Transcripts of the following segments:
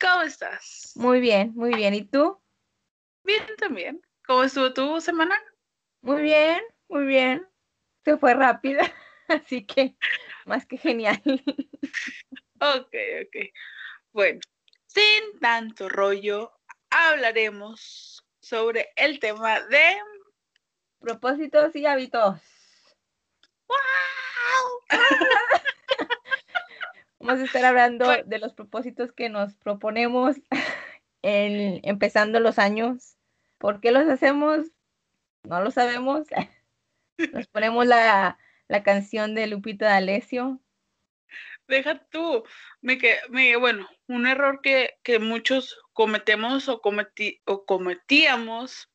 ¿Cómo estás? Muy bien, muy bien. ¿Y tú? Bien también. ¿Cómo estuvo tu semana? Muy bien, muy bien. Se fue rápida, así que más que genial. Ok, ok. Bueno, sin tanto rollo, hablaremos sobre el tema de propósitos y hábitos. ¡Wow! Vamos a estar hablando de los propósitos que nos proponemos en, empezando los años. ¿Por qué los hacemos? No lo sabemos. Nos ponemos la, la canción de Lupita D'Alessio. Deja tú, me que me, bueno, un error que, que muchos cometemos o, cometí, o cometíamos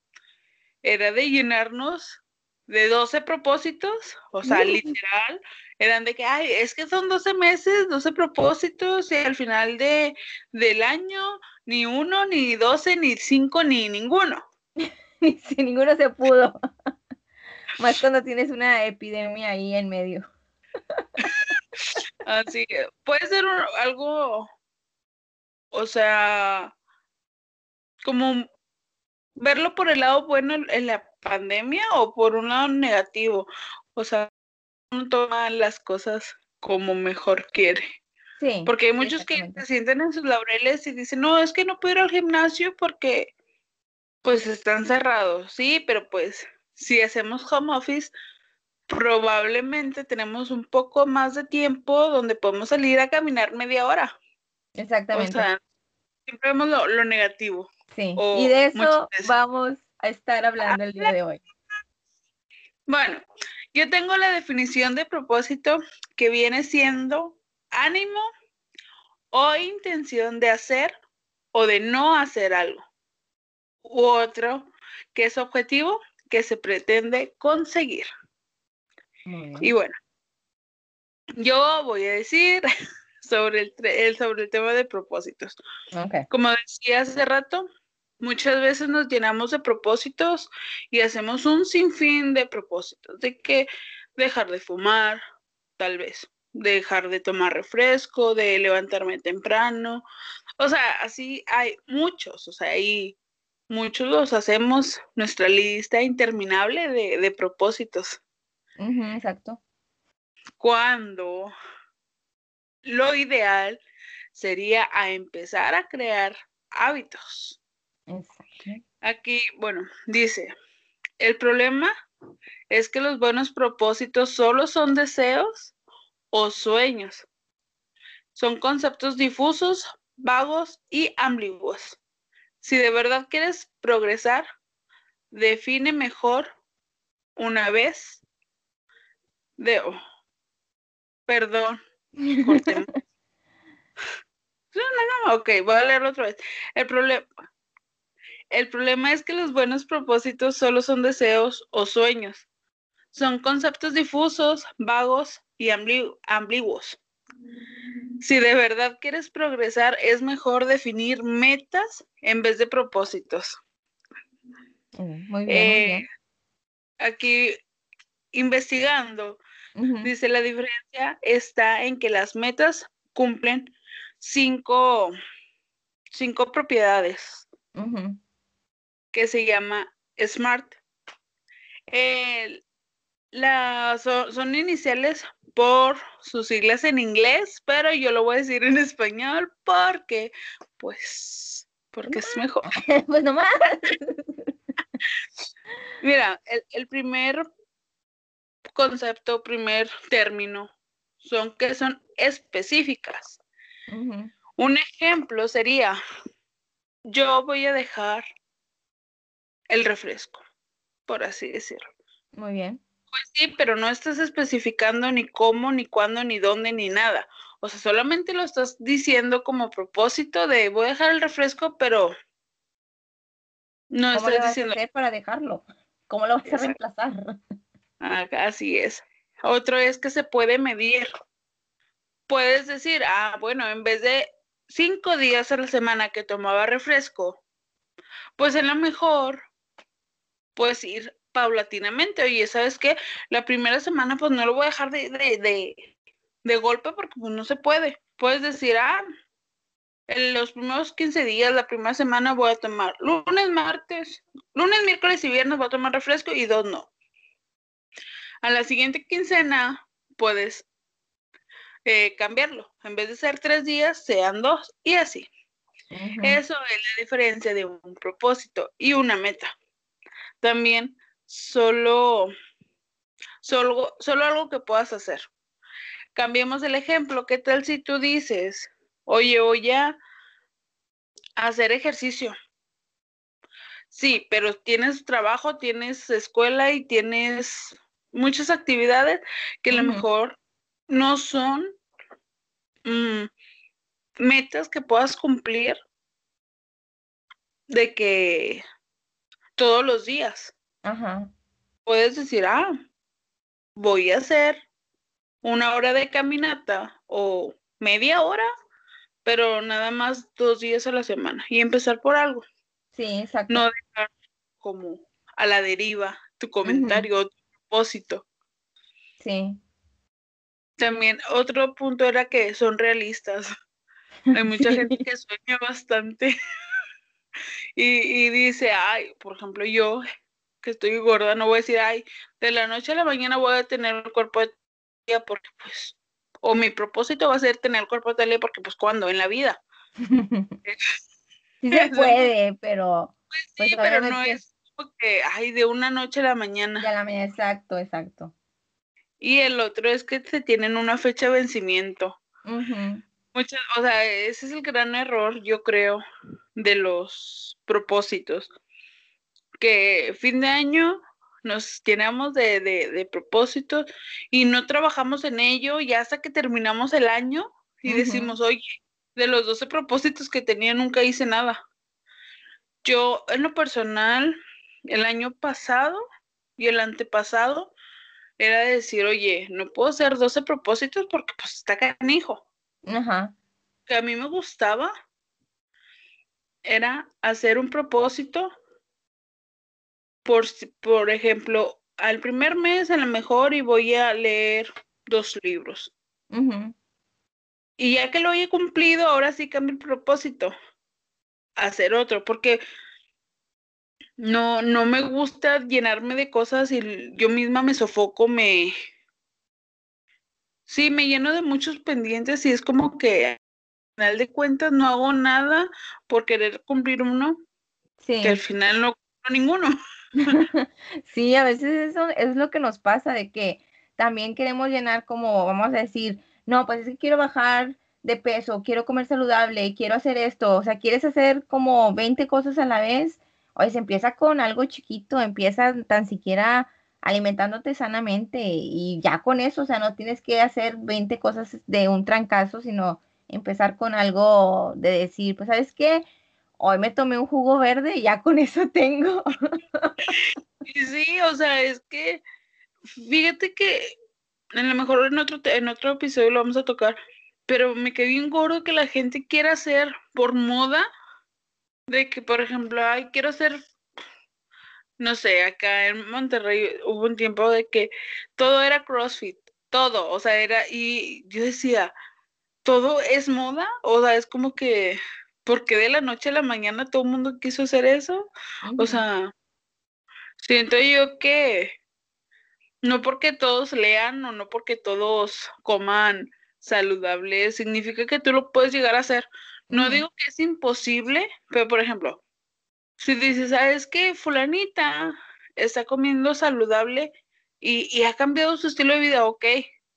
era de llenarnos de 12 propósitos, o sea, literal, eran de que, ay, es que son 12 meses, 12 propósitos, y al final de, del año, ni uno, ni 12, ni 5, ni ninguno. si ninguno se pudo. Más cuando tienes una epidemia ahí en medio. Así que puede ser algo, o sea, como verlo por el lado bueno en la pandemia o por un lado negativo. O sea, uno toma las cosas como mejor quiere. Sí. Porque hay muchos que se sienten en sus laureles y dicen, no, es que no puedo ir al gimnasio porque pues están cerrados. Sí, pero pues si hacemos home office, probablemente tenemos un poco más de tiempo donde podemos salir a caminar media hora. Exactamente. O sea, siempre vemos lo, negativo. Sí, y de eso vamos a estar hablando el día de hoy. Bueno, yo tengo la definición de propósito que viene siendo ánimo o intención de hacer o de no hacer algo. U otro que es objetivo que se pretende conseguir. Y bueno, yo voy a decir sobre el, sobre el tema de propósitos. Como decía hace rato, muchas veces nos llenamos de propósitos y hacemos un sinfín de propósitos, de que dejar de fumar, tal vez, dejar de tomar refresco, de levantarme temprano, o sea, así hay muchos, o sea, hay muchos los hacemos nuestra lista interminable de propósitos exacto. Cuando lo ideal sería a empezar a crear hábitos. Exacto. Aquí, bueno, dice, el problema es que los buenos propósitos solo son deseos o sueños. Son conceptos difusos, vagos y ambiguos. Si de verdad quieres progresar, define mejor una vez de, oh, perdón, cortemos. No, no, no, ok, voy a leerlo otra vez. El problema, el problema es que los buenos propósitos solo son deseos o sueños. Son conceptos difusos, vagos y ambiguos. Si de verdad quieres progresar, es mejor definir metas en vez de propósitos. Mm, muy bien, muy bien. Eh, aquí, investigando, Dice, la diferencia está en que las metas cumplen cinco, cinco propiedades que se llama SMART. son, iniciales por sus siglas en inglés, pero yo lo voy a decir en español porque, pues, porque es mejor. pues nomás. Mira, el, el primer concepto, primer término, son que son específicas. Un ejemplo sería, yo voy a dejar el refresco, por así decirlo. Muy bien. Pues sí, pero no estás especificando ni cómo, ni cuándo, ni dónde, ni nada. O sea, solamente lo estás diciendo como propósito de voy a dejar el refresco, pero no estás diciendo. para dejarlo? ¿Cómo lo vas a reemplazar? Así es. Otro es que se puede medir. Puedes decir, ah, bueno, en vez de cinco días a la semana que tomaba refresco, pues en lo mejor puedes ir paulatinamente. Oye, ¿sabes qué? La primera semana pues no lo voy a dejar de, de, de, golpe porque pues, no se puede. Puedes decir, ah, en los primeros 15 días, la primera semana voy a tomar lunes, martes, lunes, miércoles y viernes voy a tomar refresco y dos no. A la siguiente quincena puedes eh, cambiarlo. En vez de ser tres días, sean dos y así. Eso es la diferencia de un propósito y una meta. También solo, solo, solo algo que puedas hacer. Cambiemos el ejemplo. ¿Qué tal si tú dices, oye, voy a hacer ejercicio? Sí, pero tienes trabajo, tienes escuela y tienes muchas actividades que a lo mejor no son mm, metas que puedas cumplir de que todos los días. Ajá. Puedes decir, ah, voy a hacer una hora de caminata o media hora, pero nada más dos días a la semana y empezar por algo. Sí, exacto. No dejar como a la deriva tu comentario, tu propósito. Sí. También otro punto era que son realistas. Hay mucha gente que sueña bastante y, dice, ay, por ejemplo, yo que estoy gorda, no voy a decir, ay, de la noche a la mañana voy a tener el cuerpo de tía porque pues, o mi propósito va a ser tener el cuerpo de tía porque pues cuando, en la vida. sí se puede, pero... Pues sí, pues, pero no es porque, ay, de una noche a la mañana. Ya la mañana, exacto, exacto. Y el otro es que se tienen una fecha de vencimiento. Muchas, o sea, ese es el gran error, yo creo, de los propósitos. Que fin de año nos llenamos de, de, propósitos y no trabajamos en ello y hasta que terminamos el año y decimos, oye, de los 12 propósitos que tenía nunca hice nada. Yo, en lo personal, el año pasado y el antepasado, era decir, oye, no puedo hacer 12 propósitos porque pues está canijo. Ajá. Que a mí me gustaba era hacer un propósito por, por ejemplo, al primer mes a lo mejor y voy a leer dos libros. Y ya que lo haya cumplido, ahora sí cambio el propósito. Hacer otro, porque no, no me gusta llenarme de cosas y yo misma me sofoco, me... Sí, me lleno de muchos pendientes y es como que al final de cuentas no hago nada por querer cumplir uno, sí. que al final no cumplo ninguno. sí, a veces eso es lo que nos pasa, de que también queremos llenar como, vamos a decir, no, pues es que quiero bajar de peso, quiero comer saludable, quiero hacer esto, o sea, quieres hacer como 20 cosas a la vez Oye, se empieza con algo chiquito, empieza tan siquiera alimentándote sanamente y ya con eso, o sea, no tienes que hacer 20 cosas de un trancazo, sino empezar con algo de decir, pues, ¿sabes qué? Hoy me tomé un jugo verde y ya con eso tengo. Sí, o sea, es que fíjate que a lo mejor en otro, en otro episodio lo vamos a tocar, pero me quedé bien gordo que la gente quiera hacer por moda de que, por ejemplo, ay, quiero ser, no sé, acá en Monterrey hubo un tiempo de que todo era CrossFit, todo, o sea, era, y yo decía, todo es moda, o sea, es como que, porque de la noche a la mañana todo el mundo quiso hacer eso? O sea, siento yo que no porque todos lean o no porque todos coman saludable, significa que tú lo puedes llegar a hacer. No digo que es imposible, pero por ejemplo, si dices, ¿sabes qué? Fulanita está comiendo saludable y, ha cambiado su estilo de vida, ok.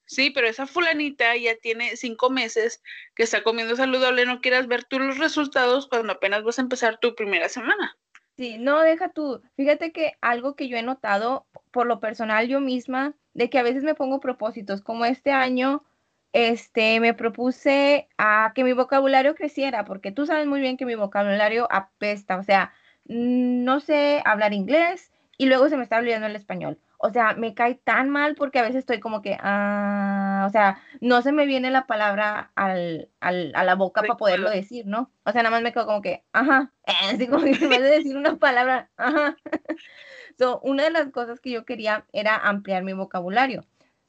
Sí, pero esa fulanita ya tiene cinco meses que está comiendo saludable, no quieras ver tú los resultados cuando apenas vas a empezar tu primera semana. Sí, no, deja tú. Fíjate que algo que yo he notado por lo personal yo misma, de que a veces me pongo propósitos, como este año este, me propuse a que mi vocabulario creciera, porque tú sabes muy bien que mi vocabulario apesta, o sea, no sé hablar inglés y luego se me está olvidando el español. O sea, me cae tan mal porque a veces estoy como que, ah, o sea, no se me viene la palabra al, al, a la boca para poderlo decir, ¿no? O sea, nada más me quedo como que, ajá, así como que me de decir una palabra, ajá. so, una de las cosas que yo quería era ampliar mi vocabulario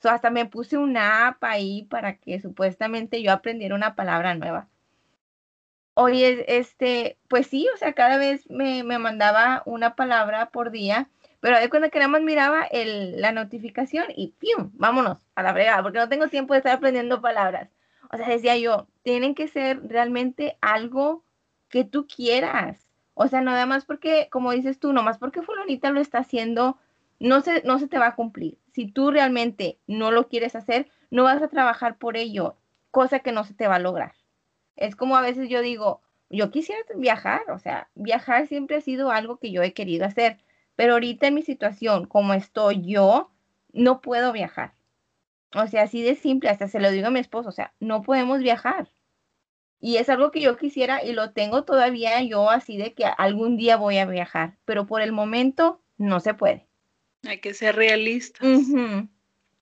hasta me puse una app ahí para que supuestamente yo aprendiera una palabra nueva. Oye, este, pues sí, o sea, cada vez me, mandaba una palabra por día, pero de cuando que miraba el, la notificación y ¡pium! Vámonos a la fregada, porque no tengo tiempo de estar aprendiendo palabras. O sea, decía yo, tienen que ser realmente algo que tú quieras. O sea, nada más porque, como dices tú, nomás porque fulanita lo está haciendo, no se, no se te va a cumplir. Si tú realmente no lo quieres hacer, no vas a trabajar por ello, cosa que no se te va a lograr. Es como a veces yo digo, yo quisiera viajar, o sea, viajar siempre ha sido algo que yo he querido hacer, pero ahorita en mi situación, como estoy yo, no puedo viajar. O sea, así de simple, hasta se lo digo a mi esposo, o sea, no podemos viajar. Y es algo que yo quisiera y lo tengo todavía yo así de que algún día voy a viajar, pero por el momento no se puede. Hay que ser realistas.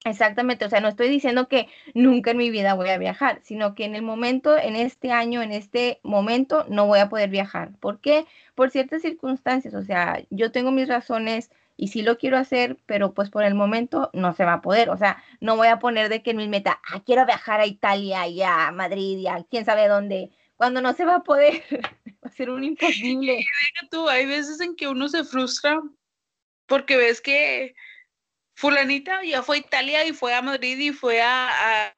Exactamente, o sea, no estoy diciendo que nunca en mi vida voy a viajar, sino que en el momento, en este año, en este momento, no voy a poder viajar. ¿Por qué? Por ciertas circunstancias, o sea, yo tengo mis razones y sí lo quiero hacer, pero pues por el momento no se va a poder, o sea, no voy a poner de que en mi meta, ah, quiero viajar a Italia y a Madrid y a quién sabe dónde, cuando no se va a poder, va a ser un imposible. Y tú, hay veces en que uno se frustra porque ves que fulanita ya fue a Italia y fue a Madrid y fue a, a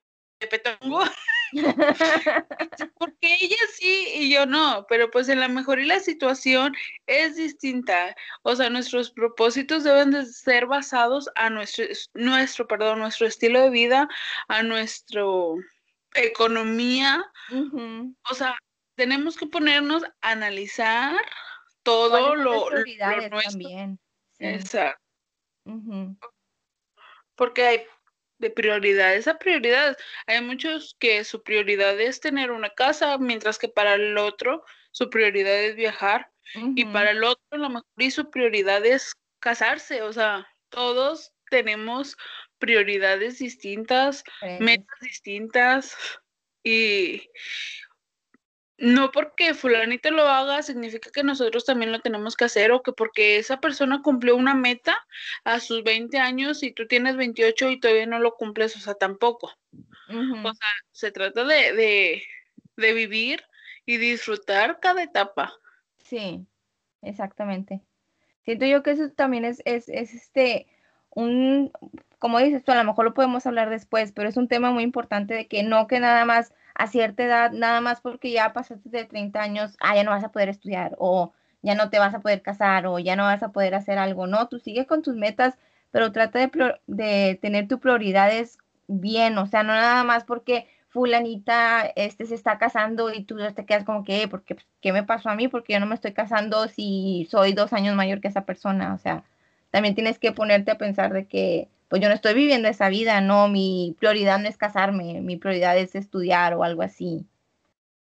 Petongo. Porque ella sí y yo no, pero pues en la mejor y la situación es distinta. O sea, nuestros propósitos deben de ser basados a nuestro, nuestro, perdón, nuestro estilo de vida, a nuestra economía. O sea, tenemos que ponernos a analizar todo lo, lo, nuestro. También. Exacto porque hay de prioridades a prioridades. Hay muchos que su prioridad es tener una casa, mientras que para el otro su prioridad es viajar y para el otro a lo mejor y su prioridad es casarse. O sea, todos tenemos prioridades distintas, metas distintas y no porque fulanito lo haga significa que nosotros también lo tenemos que hacer o que porque esa persona cumplió una meta a sus 20 años y tú tienes 28 y todavía no lo cumples, o sea, tampoco. O sea, se trata de, vivir y disfrutar cada etapa. Sí, exactamente. Siento yo que eso también es, es, es este, un, como dices tú, a lo mejor lo podemos hablar después, pero es un tema muy importante de que no que nada más a cierta edad, nada más porque ya pasaste de 30 años, ah, ya no vas a poder estudiar o ya no te vas a poder casar o ya no vas a poder hacer algo. No, tú sigues con tus metas, pero trata de, de tener tus prioridades bien, o sea, no nada más porque fulanita este se está casando y tú te quedas como que, porque pues, ¿qué me pasó a mí? Porque yo no me estoy casando si soy dos años mayor que esa persona, o sea, también tienes que ponerte a pensar de que pues yo no estoy viviendo esa vida, no, mi prioridad no es casarme, mi prioridad es estudiar o algo así.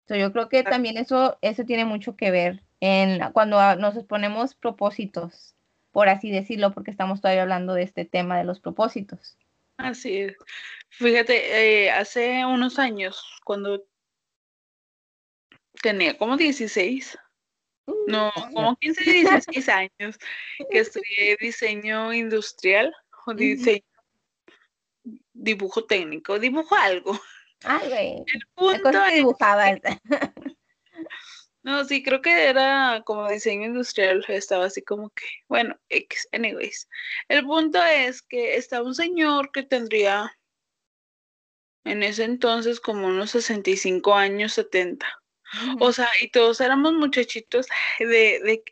So, yo creo que también eso, eso tiene mucho que ver en cuando nos ponemos propósitos, por así decirlo, porque estamos todavía hablando de este tema de los propósitos. Así es. Fíjate, eh, hace unos años, cuando tenía como 16, mm, no, como 15, 16 años, que estudié diseño industrial dice dibujo técnico, dibujo algo. Ay, El punto dibujaba. no, sí, creo que era como diseño industrial, estaba así como que, bueno, X, anyways. El punto es que estaba un señor que tendría en ese entonces como unos 65 años, 70. O sea, y todos éramos muchachitos de, de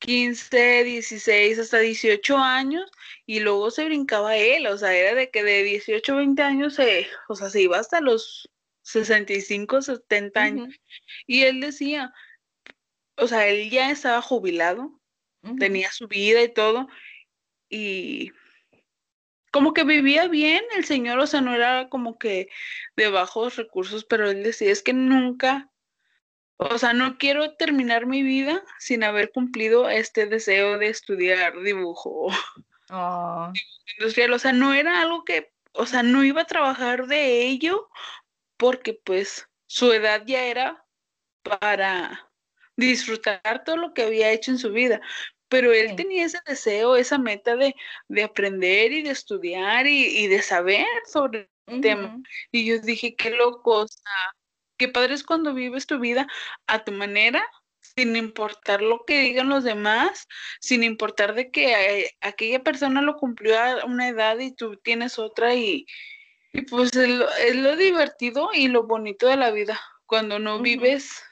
15, 16, hasta 18 años y luego se brincaba él, o sea, era de que de 18, 20 años, se, o sea, se iba hasta los 65, 70 años. Y él decía, o sea, él ya estaba jubilado, tenía su vida y todo, y como que vivía bien el señor, o sea, no era como que de bajos recursos, pero él decía, es que nunca o sea, no quiero terminar mi vida sin haber cumplido este deseo de estudiar dibujo oh. industrial. O sea, no era algo que, o sea, no iba a trabajar de ello porque pues su edad ya era para disfrutar todo lo que había hecho en su vida. Pero él tenía ese deseo, esa meta de, aprender y de estudiar y, de saber sobre el tema. Y yo dije, qué loco, o sea, qué padre es cuando vives tu vida a tu manera, sin importar lo que digan los demás, sin importar de que eh, aquella persona lo cumplió a una edad y tú tienes otra y, pues es lo, divertido y lo bonito de la vida, cuando no vives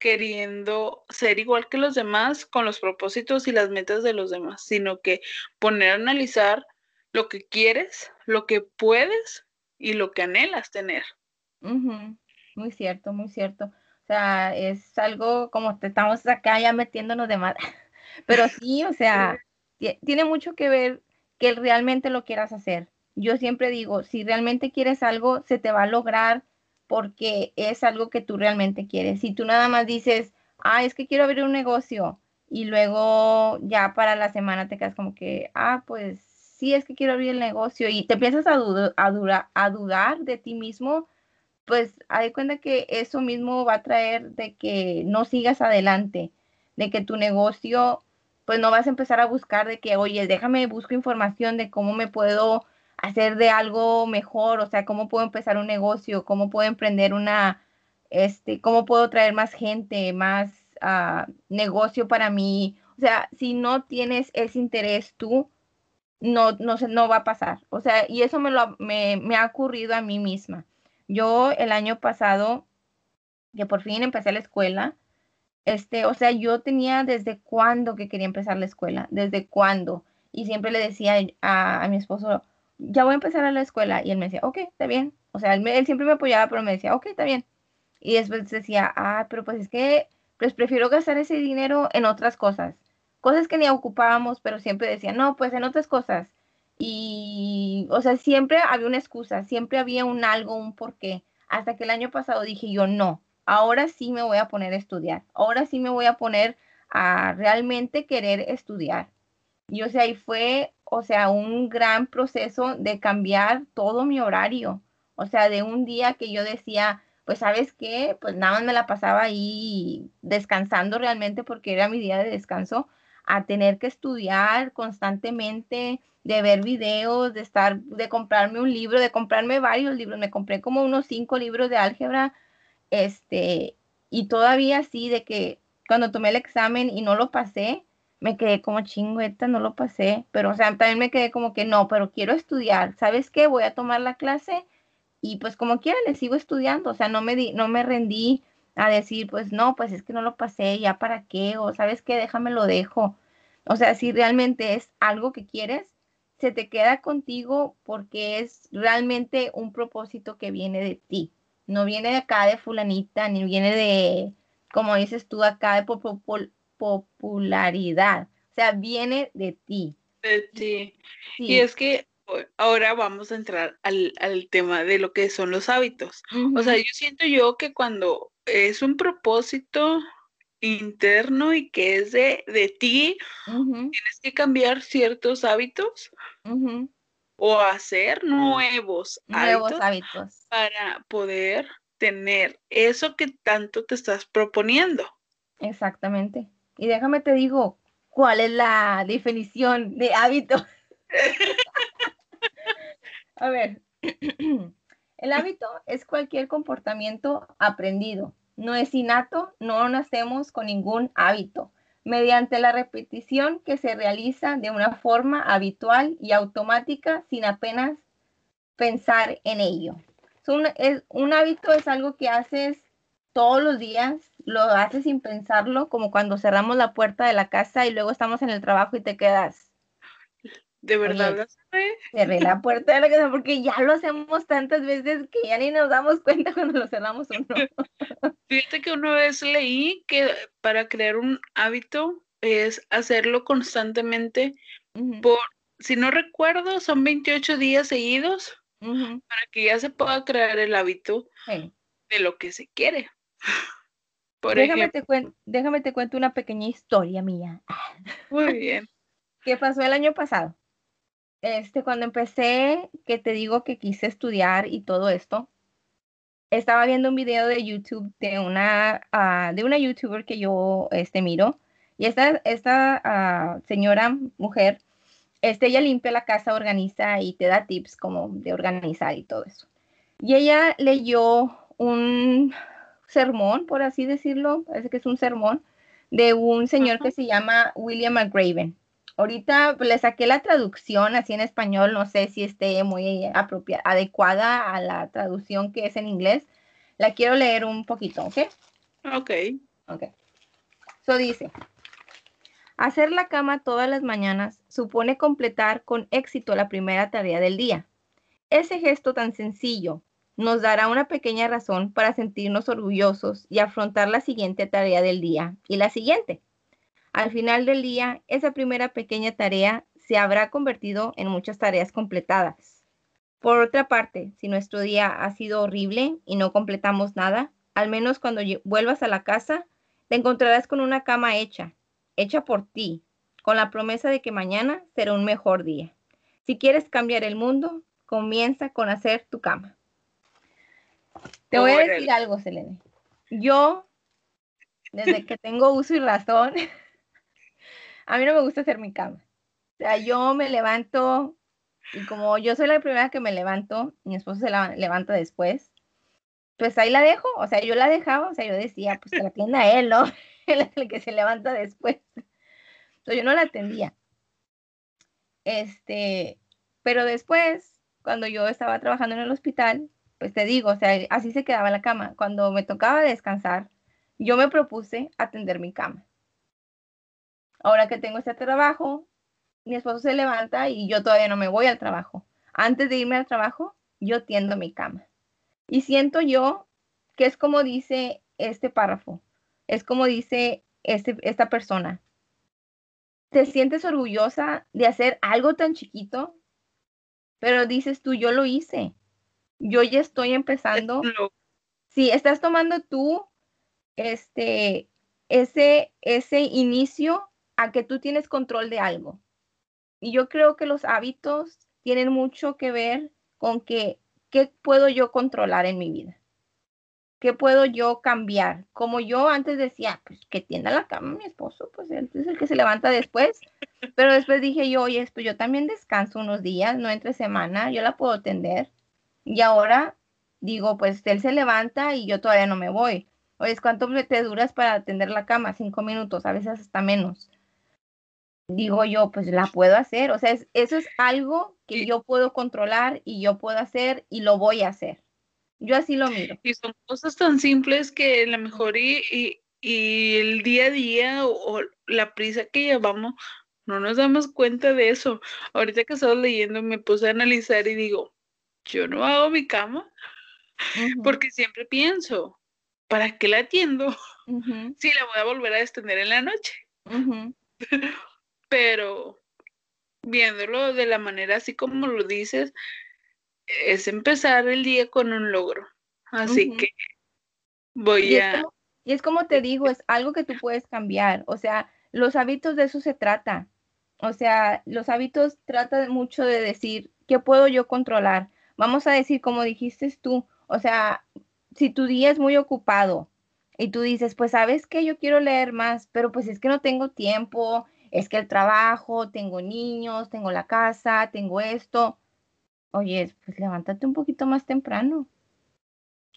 queriendo ser igual que los demás con los propósitos y las metas de los demás, sino que poner a analizar lo que quieres, lo que puedes y lo que anhelas tener. Muy cierto, muy cierto. O sea, es algo como te estamos acá ya metiéndonos de más. Pero sí, o sea, tiene mucho que ver que realmente lo quieras hacer. Yo siempre digo, si realmente quieres algo, se te va a lograr porque es algo que tú realmente quieres. Si tú nada más dices, ah, es que quiero abrir un negocio y luego ya para la semana te quedas como que, ah, pues sí, es que quiero abrir el negocio y te empiezas a, a, a dudar de ti mismo, pues hay cuenta que eso mismo va a traer de que no sigas adelante, de que tu negocio, pues no vas a empezar a buscar de que, oye, déjame, busco información de cómo me puedo hacer de algo mejor, o sea, cómo puedo empezar un negocio, cómo puedo emprender una, este, cómo puedo traer más gente, más uh, negocio para mí. O sea, si no tienes ese interés tú, no, no, no va a pasar. O sea, y eso me, lo, me, me ha ocurrido a mí misma. Yo el año pasado, que por fin empecé la escuela, este, o sea, yo tenía desde cuándo que quería empezar la escuela, desde cuándo. Y siempre le decía a, a mi esposo, ya voy a empezar a la escuela. Y él me decía, ok, está bien. O sea, él, él, siempre me apoyaba, pero me decía, ok, está bien. Y después decía, ah, pero pues es que, pues prefiero gastar ese dinero en otras cosas cosas que ni ocupábamos, pero siempre decía, no, pues en otras cosas. Y, o sea, siempre había una excusa, siempre había un algo, un porqué. Hasta que el año pasado dije yo, no, ahora sí me voy a poner a estudiar, ahora sí me voy a poner a realmente querer estudiar. Y, o sea, ahí fue, o sea, un gran proceso de cambiar todo mi horario. O sea, de un día que yo decía, pues sabes qué, pues nada más me la pasaba ahí descansando realmente porque era mi día de descanso a tener que estudiar constantemente, de ver videos, de estar, de comprarme un libro, de comprarme varios libros. Me compré como unos cinco libros de álgebra, este, y todavía así de que cuando tomé el examen y no lo pasé, me quedé como chingüeta, no lo pasé, pero o sea, también me quedé como que no, pero quiero estudiar, ¿sabes qué? Voy a tomar la clase y pues como quiera le sigo estudiando, o sea, no me di, no me rendí a decir, pues no, pues es que no lo pasé, ya para qué, o sabes qué, déjame lo dejo. O sea, si realmente es algo que quieres, se te queda contigo porque es realmente un propósito que viene de ti. No viene de acá de fulanita, ni viene de, como dices tú, acá de popularidad. O sea, viene de ti. De ti. Y es que ahora vamos a entrar al, tema de lo que son los hábitos. O sea, yo siento yo que cuando es un propósito interno y que es de, de ti, tienes que cambiar ciertos hábitos o hacer nuevos, nuevos hábitos, para poder tener eso que tanto te estás proponiendo. Exactamente. Y déjame te digo, ¿cuál es la definición de hábito? A ver, el hábito es cualquier comportamiento aprendido no es innato, no nacemos con ningún hábito. Mediante la repetición que se realiza de una forma habitual y automática sin apenas pensar en ello. Un, hábito es algo que haces todos los días, lo haces sin pensarlo, como cuando cerramos la puerta de la casa y luego estamos en el trabajo y te quedas ¿De verdad Cerré la puerta de la casa porque ya lo hacemos tantas veces que ya ni nos damos cuenta cuando lo cerramos o no. Fíjate que una vez leí que para crear un hábito es hacerlo constantemente por, si no recuerdo, son 28 días seguidos para que ya se pueda crear el hábito de lo que se quiere. Por déjame, te déjame te cuento una pequeña historia mía. Muy bien. ¿Qué pasó el año pasado? Este, cuando empecé, que te digo que quise estudiar y todo esto, estaba viendo un video de YouTube de una, uh, de una youtuber que yo este, miro. Y esta, esta uh, señora, mujer, este, ella limpia la casa, organiza y te da tips como de organizar y todo eso. Y ella leyó un, sermón, por así decirlo, parece que es un sermón, de un señor que se llama William McRaven. Ahorita le saqué la traducción así en español, no sé si esté muy apropiada, adecuada a la traducción que es en inglés. La quiero leer un poquito, ¿ok? Ok. Ok. So dice, hacer la cama todas las mañanas supone completar con éxito la primera tarea del día. Ese gesto tan sencillo nos dará una pequeña razón para sentirnos orgullosos y afrontar la siguiente tarea del día y la siguiente. Al final del día, esa primera pequeña tarea se habrá convertido en muchas tareas completadas. Por otra parte, si nuestro día ha sido horrible y no completamos nada, al menos cuando vuelvas a la casa, te encontrarás con una cama hecha, hecha por ti, con la promesa de que mañana será un mejor día. Si quieres cambiar el mundo, comienza con hacer tu cama. Te voy a decir algo, Selene. Yo, desde que tengo uso y razón, a mí no me gusta hacer mi cama. O sea, yo me levanto y como yo soy la primera que me levanto, mi esposo se levanta después, pues ahí la dejo. O sea, yo la dejaba, o sea, yo decía, pues que la atienda él, ¿no? El que se levanta después. Entonces yo no la atendía. Este, pero después, cuando yo estaba trabajando en el hospital, pues te digo, o sea, así se quedaba la cama. Cuando me tocaba descansar, yo me propuse atender mi cama. Ahora que tengo este trabajo, mi esposo se levanta y yo todavía no me voy al trabajo. Antes de irme al trabajo, yo tiendo mi cama. Y siento yo que es como dice este párrafo, es como dice este, esta persona. Te sientes orgullosa de hacer algo tan chiquito, pero dices tú, yo lo hice. Yo ya estoy empezando. Si estás tomando tú este, ese, ese inicio a que tú tienes control de algo. Y yo creo que los hábitos tienen mucho que ver con que, qué puedo yo controlar en mi vida. ¿Qué puedo yo cambiar? Como yo antes decía, pues que tienda la cama mi esposo, pues él es el que se levanta después. Pero después dije yo, oye, esto yo también descanso unos días, no entre semana, yo la puedo tender. Y ahora digo, pues él se levanta y yo todavía no me voy. Oye, ¿cuánto te duras para tender la cama? Cinco minutos, a veces hasta menos digo yo, pues la puedo hacer. O sea, eso es algo que yo puedo controlar y yo puedo hacer y lo voy a hacer. Yo así lo miro. Y son cosas tan simples que a lo mejor y, y, el día a día o, la prisa que llevamos, no nos damos cuenta de eso. Ahorita que estaba leyendo me puse a analizar y digo, yo no hago mi cama porque siempre pienso, ¿para qué la atiendo? Si la voy a volver a extender en la noche. pero viéndolo de la manera así como lo dices, es empezar el día con un logro. Así que voy a... y es como te digo, es algo que tú puedes cambiar. O sea, los hábitos de eso se trata. O sea, los hábitos tratan mucho de decir, ¿qué puedo yo controlar? Vamos a decir, como dijiste tú, o sea, si tu día es muy ocupado y tú dices, pues sabes que yo quiero leer más, pero pues es que no tengo tiempo, es que el trabajo, tengo niños, tengo la casa, tengo esto. Oye, pues levántate un poquito más temprano.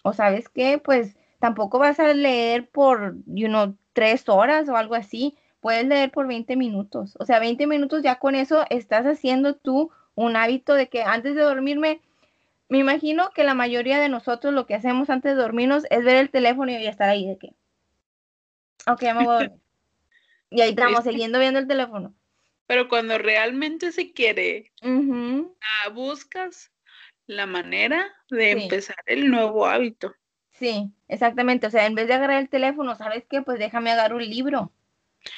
O sabes qué, pues tampoco vas a leer por, you know, tres horas o algo así. Puedes leer por 20 minutos. O sea, 20 minutos ya con eso estás haciendo tú un hábito de que antes de dormirme, me imagino que la mayoría de nosotros lo que hacemos antes de dormirnos es ver el teléfono y estar ahí de que, ok, ya me voy a dormir. Y ahí estamos, siguiendo viendo el teléfono. Pero cuando realmente se quiere, ah, buscas la manera de empezar el nuevo hábito. Sí, exactamente. O sea, en vez de agarrar el teléfono, ¿sabes qué? Pues déjame agarrar un libro.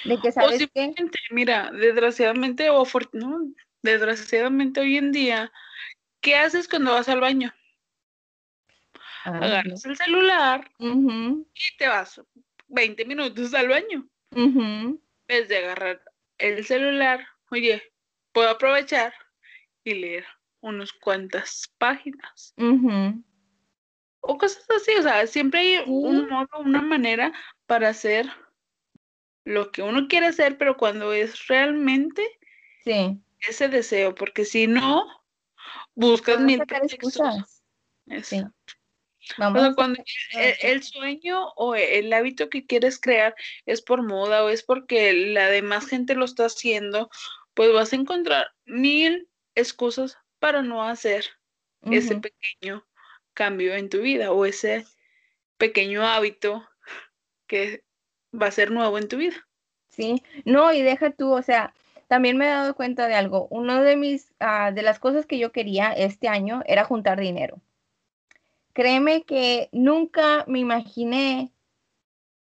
De que sabes qué? Mira, desgraciadamente o no, desgraciadamente hoy en día, ¿qué haces cuando vas al baño? Agarras el celular y te vas 20 minutos al baño vez de agarrar el celular, oye, puedo aprovechar y leer unas cuantas páginas. O cosas así, o sea, siempre hay un modo, una manera para hacer lo que uno quiere hacer, pero cuando es realmente ese deseo, porque si no, buscas mil cuando el, sueño o el hábito que quieres crear es por moda o es porque la demás gente lo está haciendo, pues vas a encontrar mil excusas para no hacer ese pequeño cambio en tu vida o ese pequeño hábito que va a ser nuevo en tu vida. Sí, no, y deja tú, o sea, también me he dado cuenta de algo. Una de mis, ah, de las cosas que yo quería este año era juntar dinero. Créeme que nunca me imaginé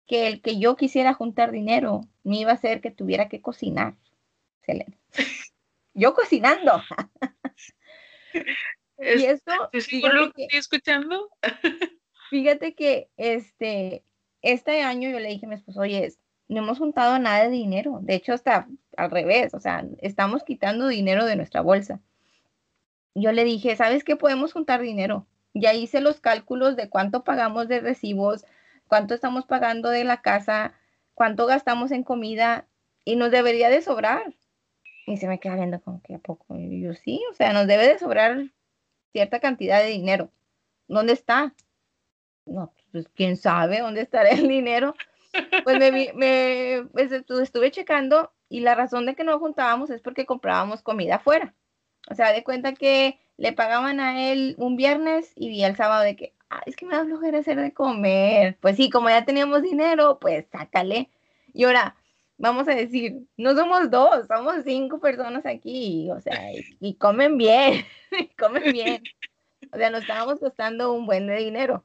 que el que yo quisiera juntar dinero me iba a hacer que tuviera que cocinar. Yo cocinando. y esto. lo que estoy escuchando? fíjate que este, este año yo le dije a mi esposo, oye, no hemos juntado nada de dinero. De hecho, está al revés, o sea, estamos quitando dinero de nuestra bolsa. Yo le dije, ¿sabes qué? Podemos juntar dinero. Ya hice los cálculos de cuánto pagamos de recibos, cuánto estamos pagando de la casa, cuánto gastamos en comida y nos debería de sobrar. Y se me queda viendo como que a poco. Y yo sí, o sea, nos debe de sobrar cierta cantidad de dinero. ¿Dónde está? No, pues quién sabe dónde estará el dinero. Pues me, me pues, estuve checando y la razón de que no juntábamos es porque comprábamos comida afuera. O sea, de cuenta que le pagaban a él un viernes y el sábado de que, ah, es que me da flojera hacer de comer. Pues sí, como ya teníamos dinero, pues sácale. Y ahora, vamos a decir, no somos dos, somos cinco personas aquí, o sea, y, comen bien, comen bien. O sea, nos estábamos costando un buen de dinero.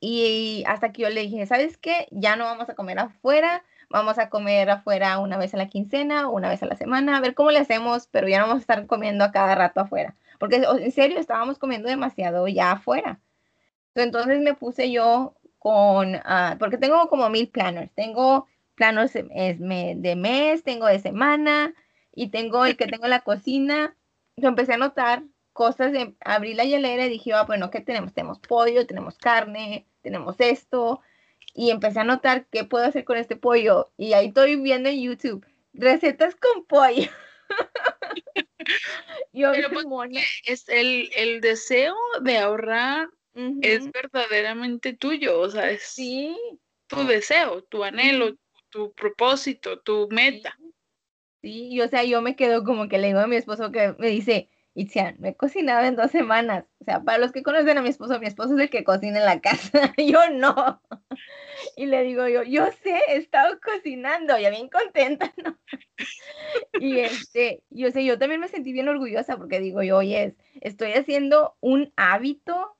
Y hasta que yo le dije, ¿sabes qué? Ya no vamos a comer afuera, vamos a comer afuera una vez a la quincena una vez a la semana, a ver cómo le hacemos, pero ya no vamos a estar comiendo a cada rato afuera. Porque en serio estábamos comiendo demasiado ya afuera. Entonces me puse yo con, uh, porque tengo como mil planners. Tengo planos de mes, tengo de semana y tengo el que tengo en la cocina. Yo empecé a notar cosas, de, abrí la hielera y dije, ah, bueno, ¿qué tenemos? Tenemos pollo, tenemos carne, tenemos esto. Y empecé a notar qué puedo hacer con este pollo. Y ahí estoy viendo en YouTube recetas con pollo. Yo pues, es el, el, deseo de ahorrar es verdaderamente tuyo, o sea, es sí. tu deseo, tu anhelo, tu propósito, tu meta. Sí, y o sea, yo me quedo como que le digo a mi esposo que me dice, Itzian, me he cocinado en dos semanas. O sea, para los que conocen a mi esposo, mi esposo es el que cocina en la casa, yo no. Y le digo yo, yo sé, he estado cocinando, ya bien contenta, ¿no? Y este, yo sé, yo también me sentí bien orgullosa porque digo yo, oye, estoy haciendo un hábito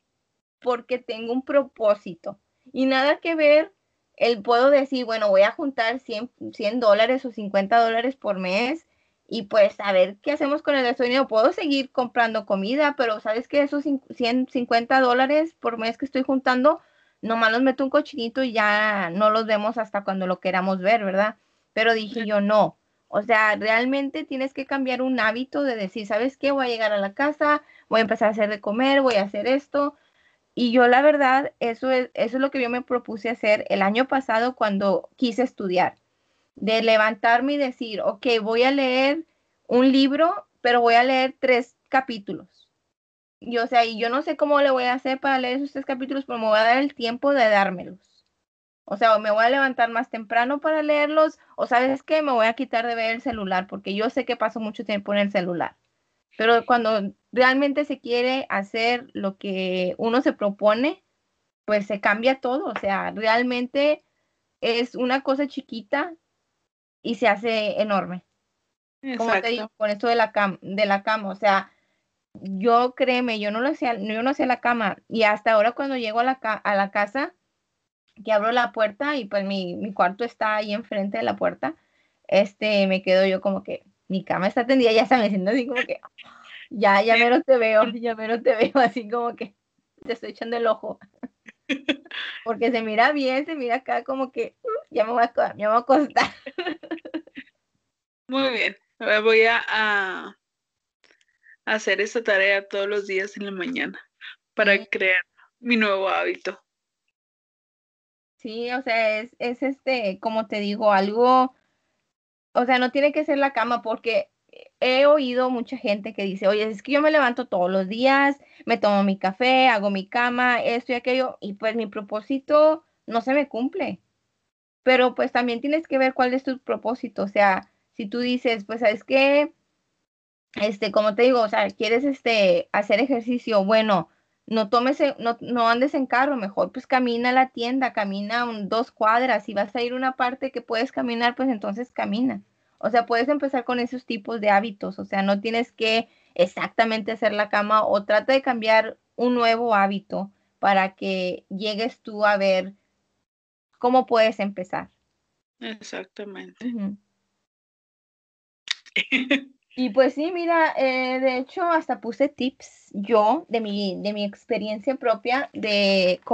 porque tengo un propósito. Y nada que ver el puedo decir, bueno, voy a juntar 100, 100 dólares o 50 dólares por mes y pues a ver qué hacemos con el resto dinero. Puedo seguir comprando comida, pero sabes que esos 150 dólares por mes que estoy juntando, nomás los meto un cochinito y ya no los vemos hasta cuando lo queramos ver, ¿verdad? Pero dije yo, no. O sea, realmente tienes que cambiar un hábito de decir, ¿sabes qué? Voy a llegar a la casa, voy a empezar a hacer de comer, voy a hacer esto. Y yo la verdad, eso es, eso es lo que yo me propuse hacer el año pasado cuando quise estudiar de levantarme y decir, ok, voy a leer un libro, pero voy a leer tres capítulos. Y o sea, y yo no sé cómo le voy a hacer para leer esos tres capítulos, pero me voy a dar el tiempo de dármelos. O sea, o me voy a levantar más temprano para leerlos, o sabes qué, me voy a quitar de ver el celular, porque yo sé que paso mucho tiempo en el celular. Pero cuando realmente se quiere hacer lo que uno se propone, pues se cambia todo. O sea, realmente es una cosa chiquita y se hace enorme. Como te digo, con esto de la, cama, de la cama, o sea, yo créeme, yo no lo hacía, yo no hacía la cama y hasta ahora cuando llego a la, a la casa, que abro la puerta y pues mi, mi, cuarto está ahí enfrente de la puerta, este, me quedo yo como que mi cama está tendida, ya está me siento así como que, ya, ya menos te veo, ya menos te veo, así como que te estoy echando el ojo. Porque se mira bien, se mira acá como que ya me voy a, me voy a acostar. Muy bien, voy a, a, hacer esta tarea todos los días en la mañana para crear mi nuevo hábito. Sí, o sea, es, es este, como te digo, algo, o sea, no tiene que ser la cama porque he oído mucha gente que dice, oye, es que yo me levanto todos los días, me tomo mi café, hago mi cama, esto y aquello, y pues mi propósito no se me cumple. Pero pues también tienes que ver cuál es tu propósito. O sea, si tú dices, pues, ¿sabes qué? Este, como te digo, o sea, quieres este, hacer ejercicio, bueno, no tomes, no, no andes en carro, mejor pues camina a la tienda, camina dos cuadras, si vas a ir a una parte que puedes caminar, pues entonces camina. O sea, puedes empezar con esos tipos de hábitos, o sea, no tienes que exactamente hacer la cama o trata de cambiar un nuevo hábito para que llegues tú a ver cómo puedes empezar. Exactamente. Y pues sí, mira, eh, de hecho hasta puse tips yo de mi, de mi experiencia propia de cómo